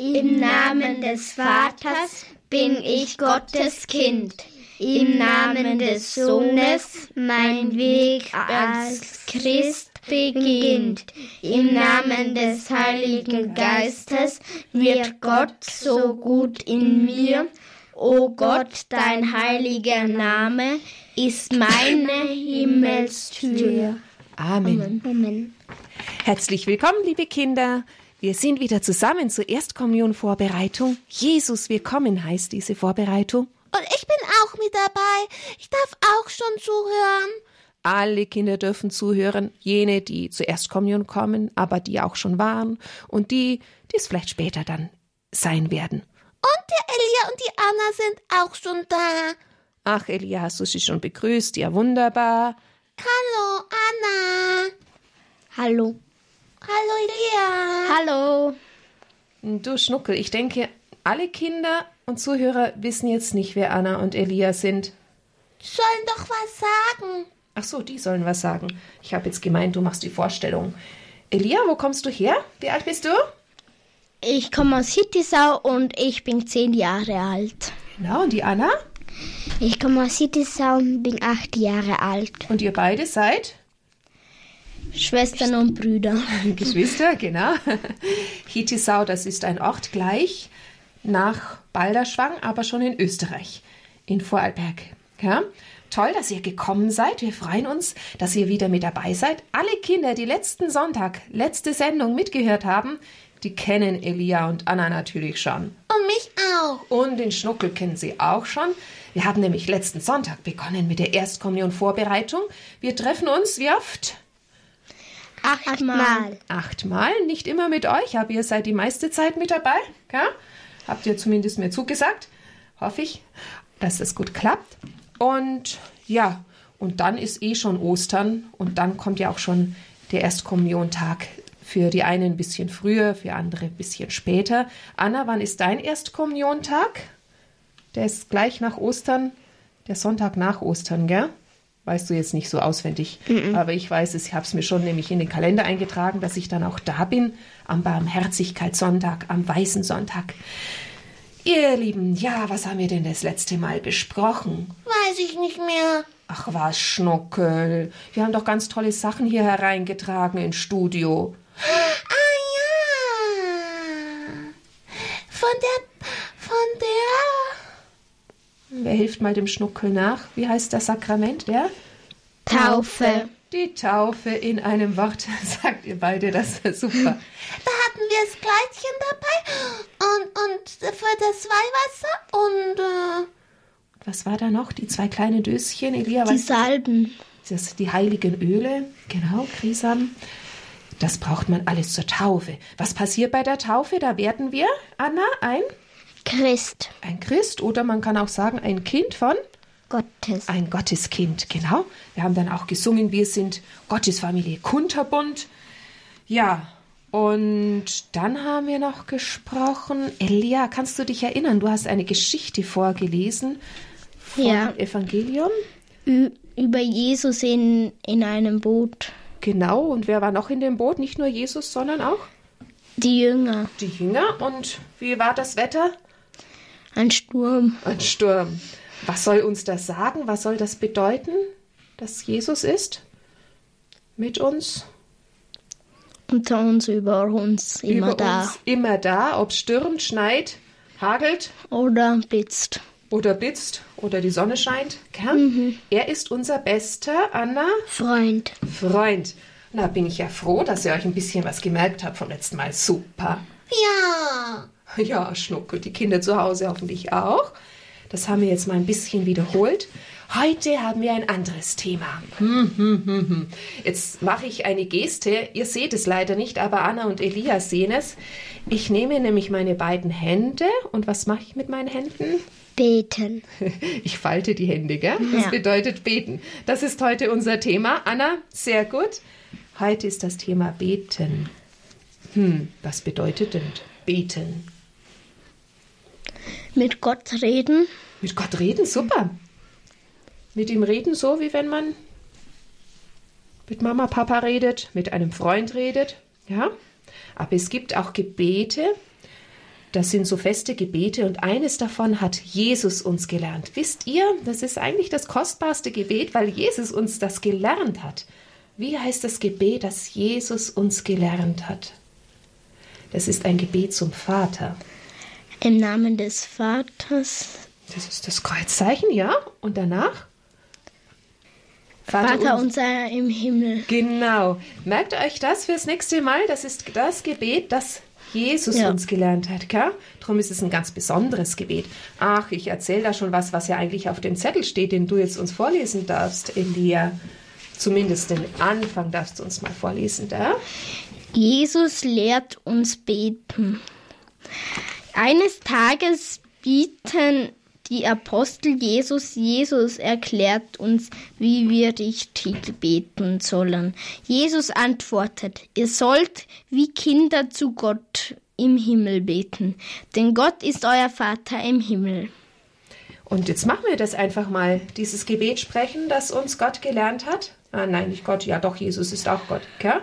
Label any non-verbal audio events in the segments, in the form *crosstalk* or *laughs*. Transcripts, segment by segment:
Im Namen des Vaters bin ich Gottes Kind. Im Namen des Sohnes mein Weg als Christ beginnt. Im Namen des Heiligen Geistes wird Gott so gut in mir. O Gott, dein heiliger Name ist meine Himmelstür. Amen. Amen. Herzlich willkommen, liebe Kinder. Wir sind wieder zusammen zur Erstkommunionvorbereitung. Jesus, wir kommen heißt diese Vorbereitung. Und ich bin auch mit dabei. Ich darf auch schon zuhören. Alle Kinder dürfen zuhören, jene, die zur Erstkommunion kommen, aber die auch schon waren und die, die es vielleicht später dann sein werden. Und der Elia und die Anna sind auch schon da. Ach, Elia, hast du sie schon begrüßt? Ja, wunderbar. Hallo, Anna. Hallo. Hallo, Elia. Hallo. Du Schnuckel, ich denke, alle Kinder und Zuhörer wissen jetzt nicht, wer Anna und Elia sind. Sollen doch was sagen. Ach so, die sollen was sagen. Ich habe jetzt gemeint, du machst die Vorstellung. Elia, wo kommst du her? Wie alt bist du? Ich komme aus Hittisau und ich bin zehn Jahre alt. Genau, und die Anna? Ich komme aus Hittisau und bin acht Jahre alt. Und ihr beide seid? Schwestern und Brüder. *laughs* Geschwister, genau. Hittisau, das ist ein Ort gleich nach Balderschwang, aber schon in Österreich, in Vorarlberg. Ja? Toll, dass ihr gekommen seid. Wir freuen uns, dass ihr wieder mit dabei seid. Alle Kinder, die letzten Sonntag, letzte Sendung mitgehört haben, die kennen Elia und Anna natürlich schon. Und mich auch. Und den Schnuckel kennen sie auch schon. Wir haben nämlich letzten Sonntag begonnen mit der Erstkommunion-Vorbereitung. Wir treffen uns wie oft? Achtmal. Achtmal, nicht immer mit euch, aber ihr seid die meiste Zeit mit dabei. Ja? Habt ihr zumindest mir zugesagt. Hoffe ich, dass das gut klappt. Und ja, und dann ist eh schon Ostern und dann kommt ja auch schon der Erstkommuniontag. Für die einen ein bisschen früher, für andere ein bisschen später. Anna, wann ist dein Erstkommuniontag? Der ist gleich nach Ostern, der Sonntag nach Ostern, gell? Weißt du jetzt nicht so auswendig, aber ich weiß es, ich habe es mir schon nämlich in den Kalender eingetragen, dass ich dann auch da bin, am Barmherzigkeitssonntag, am Weißen Sonntag. Ihr Lieben, ja, was haben wir denn das letzte Mal besprochen? Weiß ich nicht mehr. Ach was, Schnuckel. Wir haben doch ganz tolle Sachen hier hereingetragen ins Studio. Ah ja. Von der, von der. Wer hilft mal dem Schnuckel nach? Wie heißt das Sakrament? Wer? Taufe. Die Taufe in einem Wort, *laughs* sagt ihr beide, das ist super. Da hatten wir das Kleidchen dabei und, und für das Weihwasser und äh, Was war da noch? Die zwei kleinen Döschen, Elia, Die? Salben. Das, die heiligen Öle, genau, Krisam. Das braucht man alles zur Taufe. Was passiert bei der Taufe? Da werden wir, Anna, ein, Christ. ein Christ oder man kann auch sagen, ein Kind von Gottes. ein Gotteskind, genau. Wir haben dann auch gesungen, wir sind Gottesfamilie Kunterbund. Ja, und dann haben wir noch gesprochen. Elia, kannst du dich erinnern? Du hast eine Geschichte vorgelesen vom Ja. Evangelium. Ü über Jesus in, in einem Boot. Genau, und wer war noch in dem Boot? Nicht nur Jesus, sondern auch Die Jünger. die Jünger. Und wie war das Wetter? Ein Sturm. Ein Sturm. Was soll uns das sagen? Was soll das bedeuten, dass Jesus ist? Mit uns? Unter uns, über uns. Immer über da. uns, immer da, ob es stürmt, schneit, hagelt Oder blitzt. oder blitzt oder die Sonne scheint. Gell? Er ist unser bester Anna Freund. Freund. Na, bin ich ja froh, dass ihr euch ein bisschen was gemerkt habt vom letzten Mal. Super. ja. *laughs* Ja, Schnuckel, die Kinder zu Hause hoffentlich auch. Das haben wir jetzt mal ein bisschen wiederholt. Heute haben wir ein anderes Thema. Hm, hm, hm, hm. Jetzt mache ich eine Geste. Ihr seht es leider nicht, aber Anna und Elias sehen es. Ich nehme nämlich meine beiden Hände und was mache ich mit meinen Händen? Beten. *laughs* Ich falte die Hände, gell? Das Ja. bedeutet beten. Das ist heute unser Thema. Anna, sehr gut. Heute ist das Thema beten. Hm, was bedeutet denn beten? Mit Gott reden. Mit Gott reden, super. Mit ihm reden, so wie wenn man mit Mama, Papa redet, mit einem Freund redet, ja. Aber es gibt auch Gebete, Das sind so feste Gebete und eines davon hat Jesus uns gelernt. Wisst ihr, das ist eigentlich das kostbarste Gebet, weil Jesus uns das gelernt hat. Wie heißt das Gebet, das Jesus uns gelernt hat? Das ist ein Gebet zum Vater. Im Namen des Vaters. Das ist das Kreuzzeichen, ja? Und danach? Vater, unser im Himmel. Genau. Merkt euch das fürs nächste Mal. Das ist das Gebet, das Jesus Ja. uns gelernt hat. Gell? Darum ist es ein ganz besonderes Gebet. Ach, ich erzähle da schon was, was ja eigentlich auf dem Zettel steht, den du jetzt uns vorlesen darfst, Elia. Zumindest den Anfang darfst du uns mal vorlesen, da. Jesus lehrt uns beten. Eines Tages bieten die Apostel Jesus, Jesus erklärt uns, wie wir richtig beten sollen. Jesus antwortet, ihr sollt wie Kinder zu Gott im Himmel beten, denn Gott ist euer Vater im Himmel. Und jetzt machen wir das einfach mal, dieses Gebet sprechen, das uns Gott gelernt hat. Ah, nein, nicht Gott, ja doch, Jesus ist auch Gott. Gell?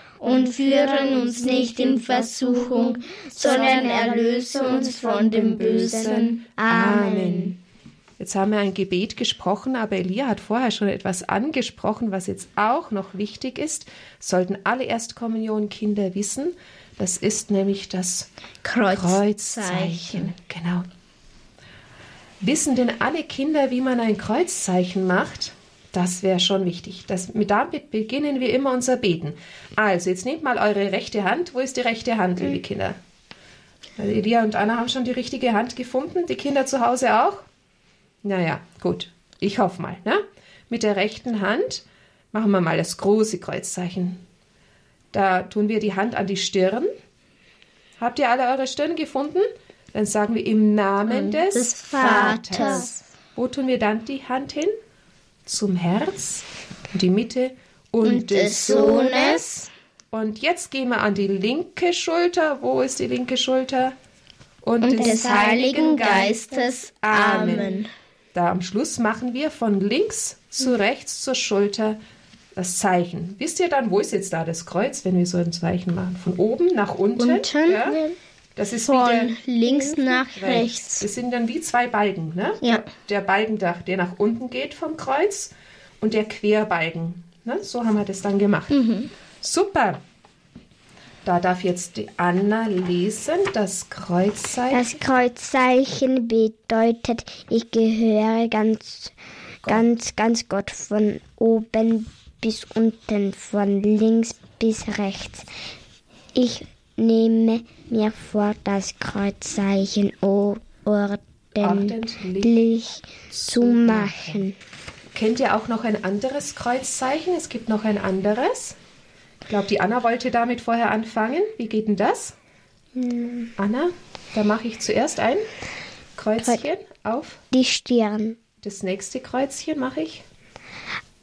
und führen uns nicht in Versuchung, sondern erlöse uns von dem Bösen. Amen. Jetzt haben wir ein Gebet gesprochen, aber Elia hat vorher schon etwas angesprochen, was jetzt auch noch wichtig ist. Sollten alle Erstkommunionkinder wissen. Das ist nämlich das Kreuzzeichen. Genau. Wissen denn alle Kinder, wie man ein Kreuzzeichen macht? Das wäre schon wichtig. Das, mit damit beginnen wir immer unser Beten. Also, jetzt nehmt mal eure rechte Hand. Wo ist die rechte Hand, liebe Kinder? Also Elia und Anna haben schon die richtige Hand gefunden. Die Kinder zu Hause auch? Naja, gut. Ich hoffe mal. Ne? Mit der rechten Hand machen wir mal das große Kreuzzeichen. Da tun wir die Hand an die Stirn. Habt ihr alle eure Stirn gefunden? Dann sagen wir im Namen des, des Vaters. Wo tun wir dann die Hand hin? Zum Herz, die Mitte und, Und des Sohnes Und jetzt gehen wir an die linke Schulter. Wo ist die linke Schulter? und des Heiligen Geistes. Amen. Da am Schluss machen wir von links zu rechts zur Schulter das Zeichen. Wisst ihr dann, wo ist jetzt da das Kreuz, wenn wir so ein Zeichen machen? Von oben nach unten. Unten. Ja? Das ist Von links nach rechts. rechts. Das sind dann wie zwei Balken, ne? Ja. Der Balken, der, der nach unten geht vom Kreuz und der Querbalken. Ne? So haben wir das dann gemacht. Mhm. Super. Da darf jetzt die Anna lesen, das Kreuzzeichen. Das Kreuzzeichen bedeutet, ich gehöre ganz, ganz, ganz Gott von oben bis unten, von links bis rechts. Ich nehme mir vor, das Kreuzzeichen ordentlich zu machen. Kennt ihr auch noch ein anderes Kreuzzeichen? Es gibt noch ein anderes. Ich glaube, die Anna wollte damit vorher anfangen. Wie geht denn das? Anna, da mache ich zuerst ein Kreuzchen auf. Die Stirn Das nächste Kreuzchen mache ich.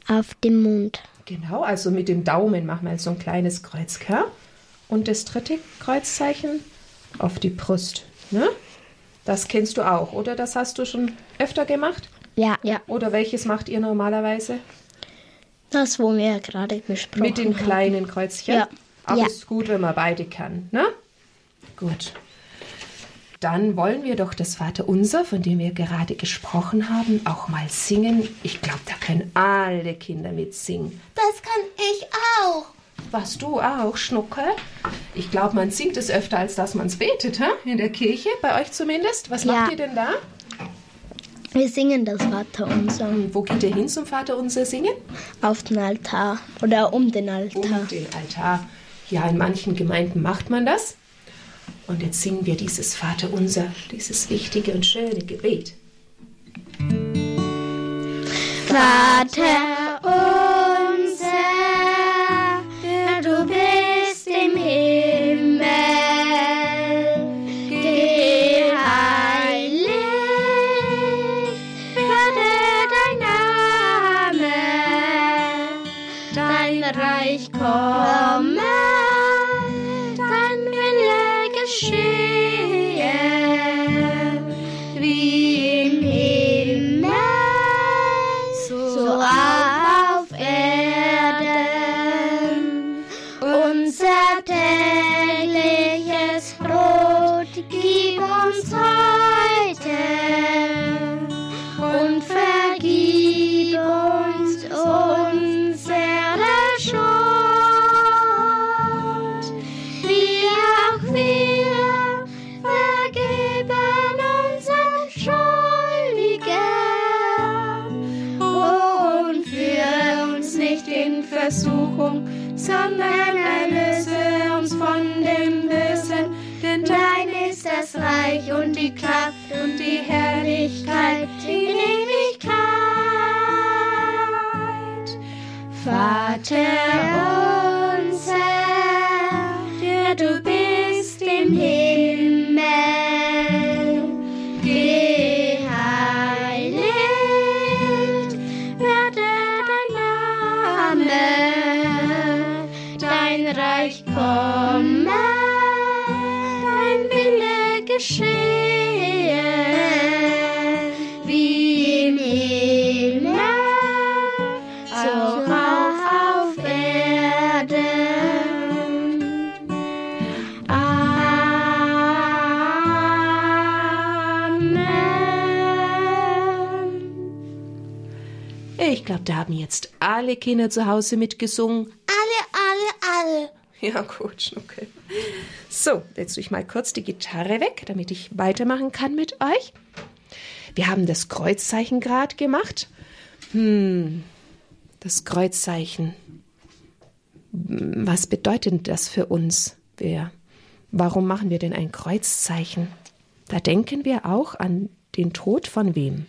auf dem Mund. Genau, also mit dem Daumen machen wir so ein kleines Kreuz. Gell? Und das dritte Kreuzzeichen auf die Brust. Ne? Das kennst du auch, oder? Das hast du schon öfter gemacht? Ja, Ja, Oder welches macht ihr normalerweise? das, wo wir gerade besprochen Mit dem haben. kleinen Kreuzchen? Ja. Aber Ja. ist gut, wenn man beide kann, ne? Gut. Dann wollen wir doch das Vaterunser, von dem wir gerade gesprochen haben, auch mal singen. Ich glaube, da können alle Kinder mitsingen. Das kann ich auch. Was du auch, Schnucke? Ich glaube, man singt es öfter, als dass man es betet, hä? in der Kirche, bei euch zumindest. Was Ja. macht ihr denn da? Wir singen das Vaterunser Und wo geht ihr hin zum Vaterunser singen? auf den Altar oder um den Altar. um den Altar. Ja, in manchen Gemeinden macht man das. Und jetzt singen wir dieses Vaterunser, dieses wichtige und schöne Gebet. Vater unser, Vater da haben jetzt alle Kinder zu Hause mitgesungen. Alle, alle, alle. Ja, gut, Schnuckel. So, jetzt tue ich mal kurz die Gitarre weg, damit ich weitermachen kann mit euch. Wir haben das Kreuzzeichen gerade gemacht. Hm, das Kreuzzeichen. Was bedeutet das für uns? Wir, warum machen wir denn ein Kreuzzeichen? Da denken wir auch an den Tod von wem?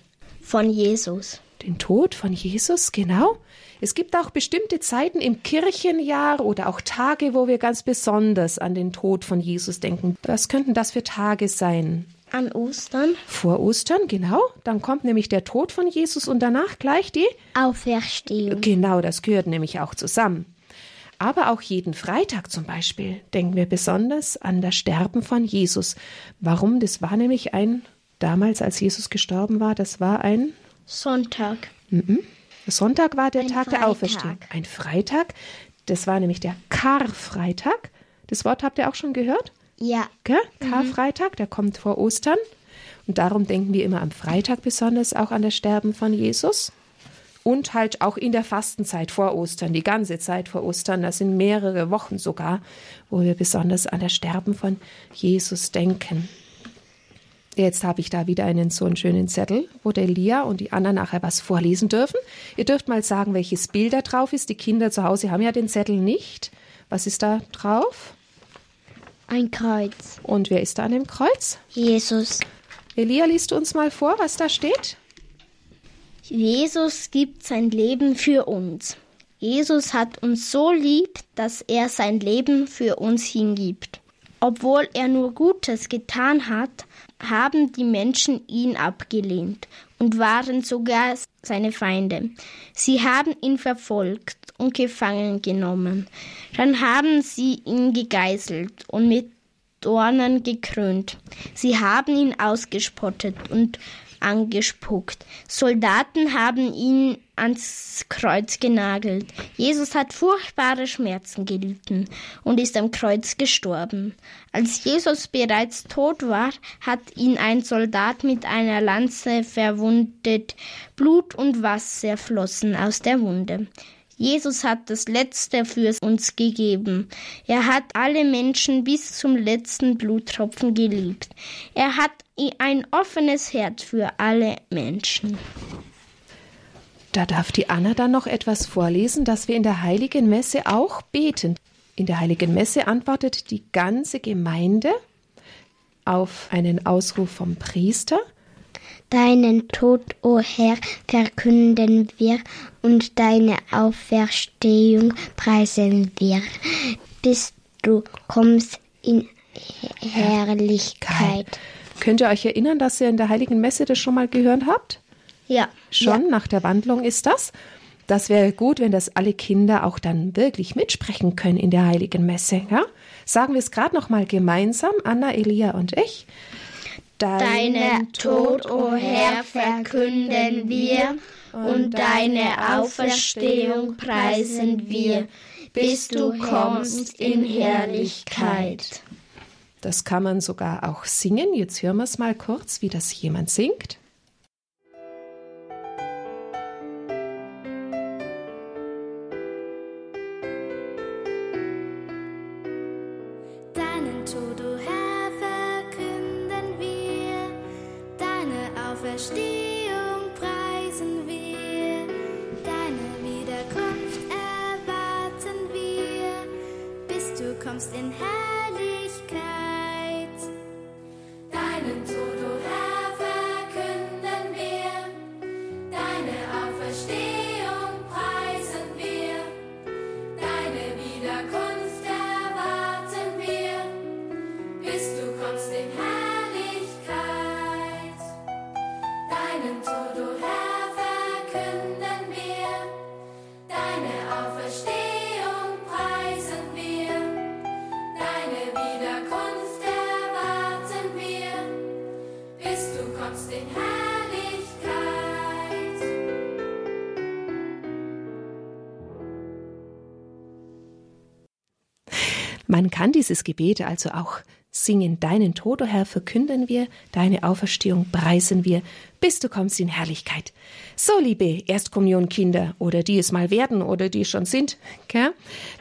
Von Jesus. Den Tod von Jesus, genau. Es gibt auch bestimmte Zeiten im Kirchenjahr oder auch Tage, wo wir ganz besonders an den Tod von Jesus denken. Was könnten das für Tage sein? An Ostern. Vor Ostern, genau. Dann kommt nämlich der Tod von Jesus und danach gleich die. Auferstehung. Genau, das gehört nämlich auch zusammen. Aber auch jeden Freitag zum Beispiel denken wir besonders an das Sterben von Jesus. Warum? Das war nämlich ein, damals als Jesus gestorben war, das war ein Sonntag. Sonntag war der Ein Tag der Freitag. Auferstehung. Ein Freitag. Das war nämlich der Karfreitag. Das Wort habt ihr auch schon gehört? Ja. Gell? Karfreitag, der kommt vor Ostern. Und darum denken wir immer am Freitag besonders auch an das Sterben von Jesus. Und halt auch in der Fastenzeit vor Ostern, die ganze Zeit vor Ostern, das sind mehrere Wochen sogar, wo wir besonders an das Sterben von Jesus denken. Jetzt habe ich da wieder einen so einen schönen Zettel, wo der Lia und die anderen nachher was vorlesen dürfen. Ihr dürft mal sagen, welches Bild da drauf ist. Die Kinder zu Hause haben ja den Zettel nicht. Was ist da drauf? Ein Kreuz. Und wer ist da an dem Kreuz? Jesus. Elia, liest du uns mal vor, was da steht? Jesus gibt sein Leben für uns. Jesus hat uns so lieb, dass er sein Leben für uns hingibt. Obwohl er nur Gutes getan hat, haben die Menschen ihn abgelehnt und waren sogar seine Feinde. Sie haben ihn verfolgt und gefangen genommen. Dann haben sie ihn gegeißelt und mit Dornen gekrönt. Sie haben ihn ausgespottet und angespuckt. Soldaten haben ihn ans Kreuz genagelt. Jesus hat furchtbare Schmerzen gelitten und ist am Kreuz gestorben. Als Jesus bereits tot war, hat ihn ein Soldat mit einer Lanze verwundet. Blut und Wasser flossen aus der Wunde. Jesus hat das Letzte für uns gegeben. Er hat alle Menschen bis zum letzten Bluttropfen geliebt. Er hat ein offenes Herz für alle Menschen. Da darf die Anna dann noch etwas vorlesen, dass wir in der heiligen Messe auch beten. In der heiligen Messe antwortet die ganze Gemeinde auf einen Ausruf vom Priester. Deinen Tod, o Herr, verkünden wir und deine Auferstehung preisen wir, bis du kommst in Herrlichkeit. Könnt ihr euch erinnern, dass ihr in der heiligen Messe das schon mal gehört habt? Ja. Schon nach der Wandlung ist das. das wäre gut, wenn das alle Kinder auch dann wirklich mitsprechen können in der heiligen Messe. Ja? Sagen wir es gerade noch mal gemeinsam, Anna, Elia und ich. Deinen Tod, o oh Herr, verkünden wir und deine Auferstehung preisen wir, bis du kommst in Herrlichkeit. Das kann man sogar auch singen. Jetzt hören wir es mal kurz, wie das jemand singt. Man kann dieses Gebet also auch singen. Deinen Tod, o oh Herr, verkünden wir, deine Auferstehung preisen wir, bis du kommst in Herrlichkeit. So, liebe Erstkommunionkinder oder die es mal werden oder die es schon sind, okay?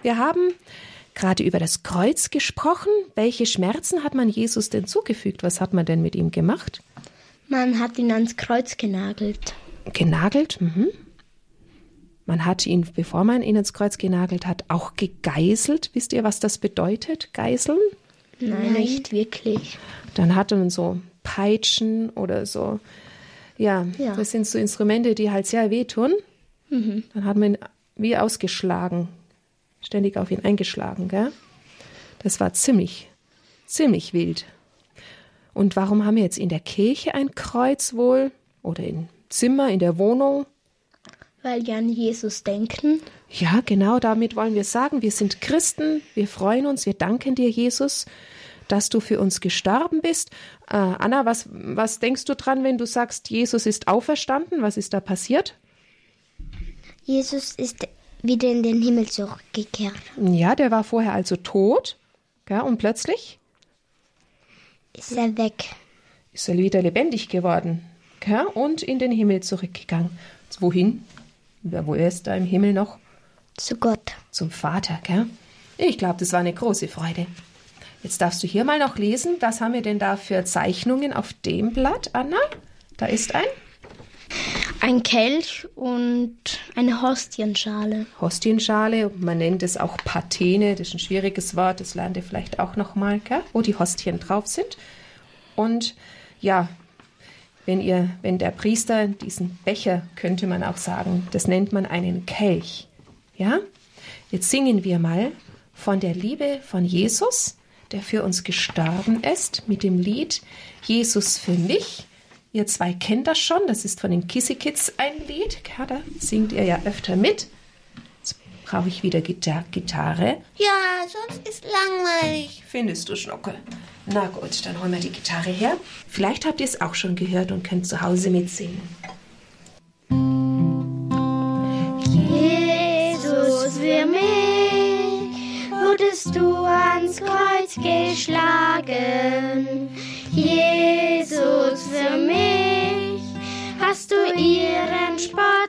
wir haben gerade über das Kreuz gesprochen. Welche Schmerzen hat man Jesus denn zugefügt? Was hat man denn mit ihm gemacht? Man hat ihn ans Kreuz genagelt. Genagelt? Mhm. Man hat ihn, bevor man ihn ins Kreuz genagelt hat, auch gegeißelt. Wisst ihr, was das bedeutet, geißeln? Nein, nicht wirklich. Dann hat man so Peitschen oder so. Ja, ja, das sind so Instrumente, die halt sehr wehtun. Mhm. Dann hat man ihn wie ausgeschlagen, ständig auf ihn eingeschlagen. Gell? Das war ziemlich, ziemlich wild. Und warum haben wir jetzt in der Kirche ein Kreuz wohl? Oder im Zimmer, in der Wohnung? Weil wir an Jesus denken. Ja, genau, damit wollen wir sagen, wir sind Christen, wir freuen uns, wir danken dir, Jesus, dass du für uns gestorben bist. Äh, Anna, was, was denkst du dran, wenn du sagst, Jesus ist auferstanden? Was ist da passiert? Jesus ist wieder in den Himmel zurückgekehrt. Ja, der war vorher also tot. Ja, und plötzlich? Ist er weg. Ist er wieder lebendig geworden. Ja, und in den Himmel zurückgegangen. Wohin? Wo ist da im Himmel noch? Zu Gott. Zum Vater, gell? Ich glaube, das war eine große Freude. Jetzt darfst du hier mal noch lesen. Was haben wir denn da für Zeichnungen auf dem Blatt, Anna? Da ist ein. Ein Kelch und eine Hostienschale. Hostienschale, man nennt es auch Patene, das ist ein schwieriges Wort, das lernt ihr vielleicht auch nochmal, wo die Hostien drauf sind. Und ja, wenn ihr, wenn der Priester diesen Becher, könnte man auch sagen, das nennt man einen Kelch. Ja? Jetzt singen wir mal von der Liebe von Jesus, der für uns gestorben ist, mit dem Lied Jesus für mich. Ihr zwei kennt das schon, das ist von den Kissy Kids ein Lied. Ja, da singt ihr ja öfter mit. Brauche ich wieder Gitarre. Ja, sonst ist langweilig. Findest du, Schnuckel? Na gut, dann holen wir die Gitarre her. Vielleicht habt ihr es auch schon gehört und könnt zu Hause mitsingen. Jesus, für mich wurdest du ans Kreuz geschlagen. Jesus, für mich hast du ihren Spott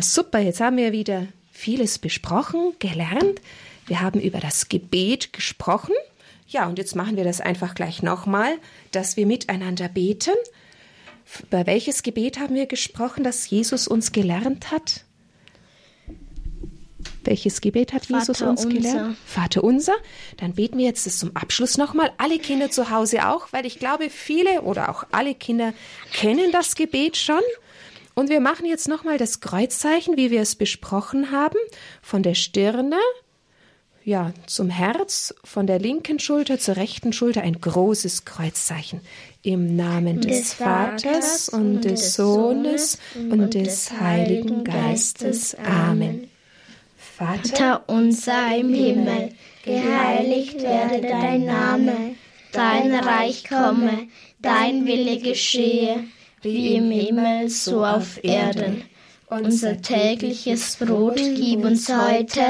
super, jetzt haben wir wieder vieles besprochen, gelernt. Wir haben über das Gebet gesprochen. Ja, und jetzt machen wir das einfach gleich nochmal, dass wir miteinander beten. Über welches Gebet haben wir gesprochen, das Jesus uns gelernt hat? Welches Gebet hat Jesus Vater uns unser. gelernt? Vater unser. Dann beten wir jetzt das zum Abschluss nochmal. Alle Kinder zu Hause auch, weil ich glaube, viele oder auch alle Kinder kennen das Gebet schon. Und wir machen jetzt nochmal das Kreuzzeichen, wie wir es besprochen haben, von der Stirne ja, zum Herz, von der linken Schulter zur rechten Schulter ein großes Kreuzzeichen. Im Namen des, Des Vaters und und des Sohnes und des Heiligen Geistes. Amen. Vater unser im Himmel, geheiligt werde dein Name, dein Reich komme, dein Wille geschehe, wie im Himmel so auf Erden. Unser tägliches Brot gib uns heute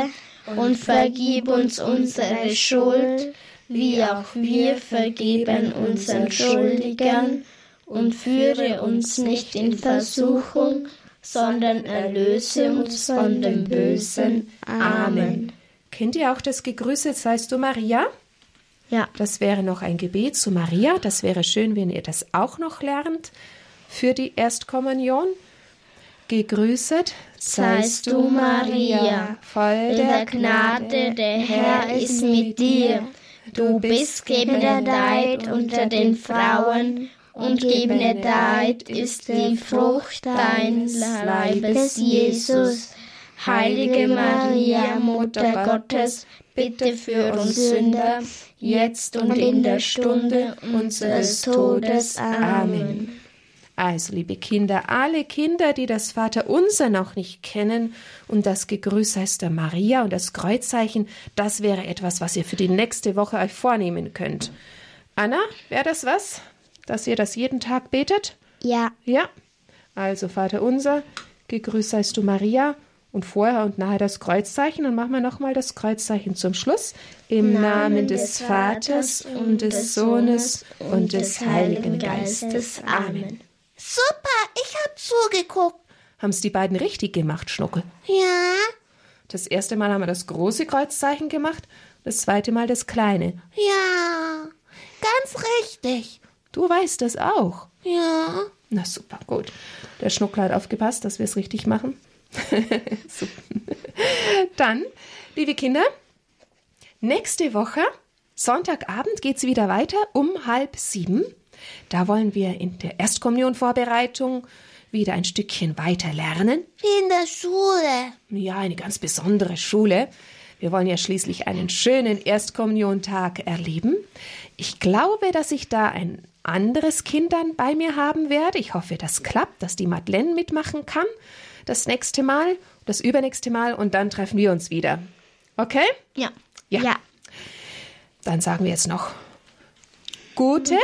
und vergib uns unsere Schuld, wie auch wir vergeben unseren Schuldigern, und führe uns nicht in Versuchung, sondern erlöse uns von dem Bösen. Amen. kennt ihr auch das Gegrüßet seist du Maria? Ja. Das wäre noch ein Gebet zu Maria. Das wäre schön, wenn ihr das auch noch lernt für die Erstkommunion. Gegrüßet Seist du, Maria, voll der Gnade, der Herr ist mit dir. Du bist gebenedeit unter den Frauen, und gebenedeit ist die Frucht deines Leibes, Jesus. Heilige Maria, Mutter Gottes, bitte für uns Sünder, jetzt und in der Stunde unseres Todes. Amen. Also, liebe Kinder, alle Kinder, die das Vaterunser noch nicht kennen und das Gegrüß heißt der Maria und das Kreuzzeichen, das wäre etwas, was ihr für die nächste Woche euch vornehmen könnt. Anna, wäre das was, dass ihr das jeden Tag betet? Ja. Ja. Also, Vaterunser, gegrüßt seist du Maria und vorher und nachher das Kreuzzeichen und machen wir nochmal das Kreuzzeichen zum Schluss. Im Namen des Vaters und des Sohnes und des Heiligen Geistes. Amen. Super, ich hab zugeguckt. Haben es die beiden richtig gemacht, Schnuckel? Ja, Das erste Mal haben wir das große Kreuzzeichen gemacht, das zweite Mal das kleine. ja, ganz richtig. Du weißt das auch. Ja, Na super, gut. Der Schnuckel hat aufgepasst, dass wir es richtig machen. *laughs* Dann, liebe Kinder, nächste Woche, Sonntagabend, geht es wieder weiter um halb sieben. Da wollen wir in der Erstkommunionvorbereitung wieder ein Stückchen weiter lernen. wie in der Schule. Ja, eine ganz besondere Schule. Wir wollen ja schließlich einen schönen Erstkommuniontag erleben. Ich glaube, dass ich da ein anderes Kind dann bei mir haben werde. Ich hoffe, das klappt, dass die Madeleine mitmachen kann. Das nächste Mal, das übernächste Mal und dann treffen wir uns wieder. Okay? Ja. Ja. Ja. Dann sagen wir jetzt noch gute,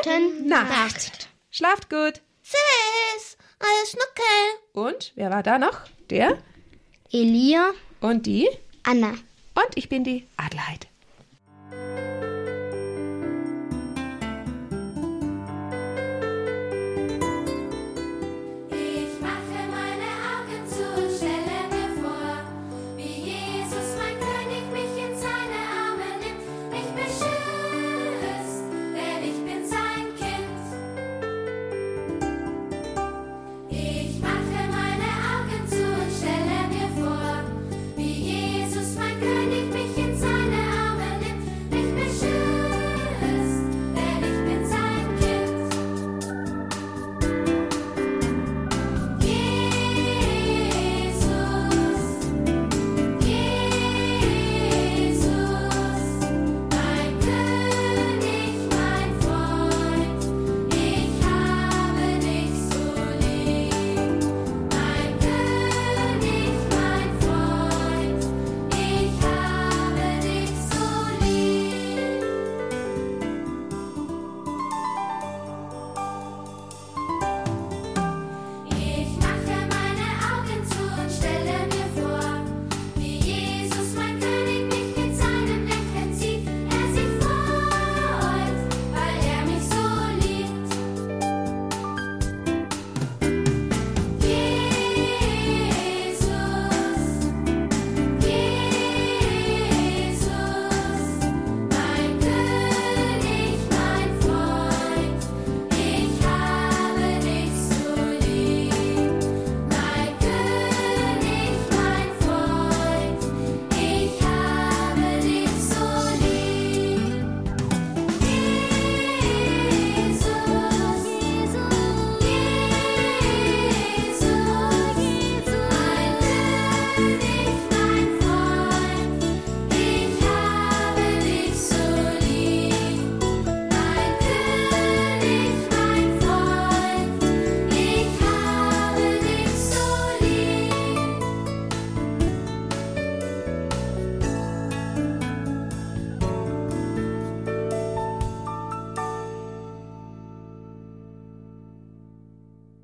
Nacht. Nacht. Schlaft gut. Tschüss, euer Schnuckel. Und wer war da noch? Der Elia. und die Anna. und ich bin die Adelheid.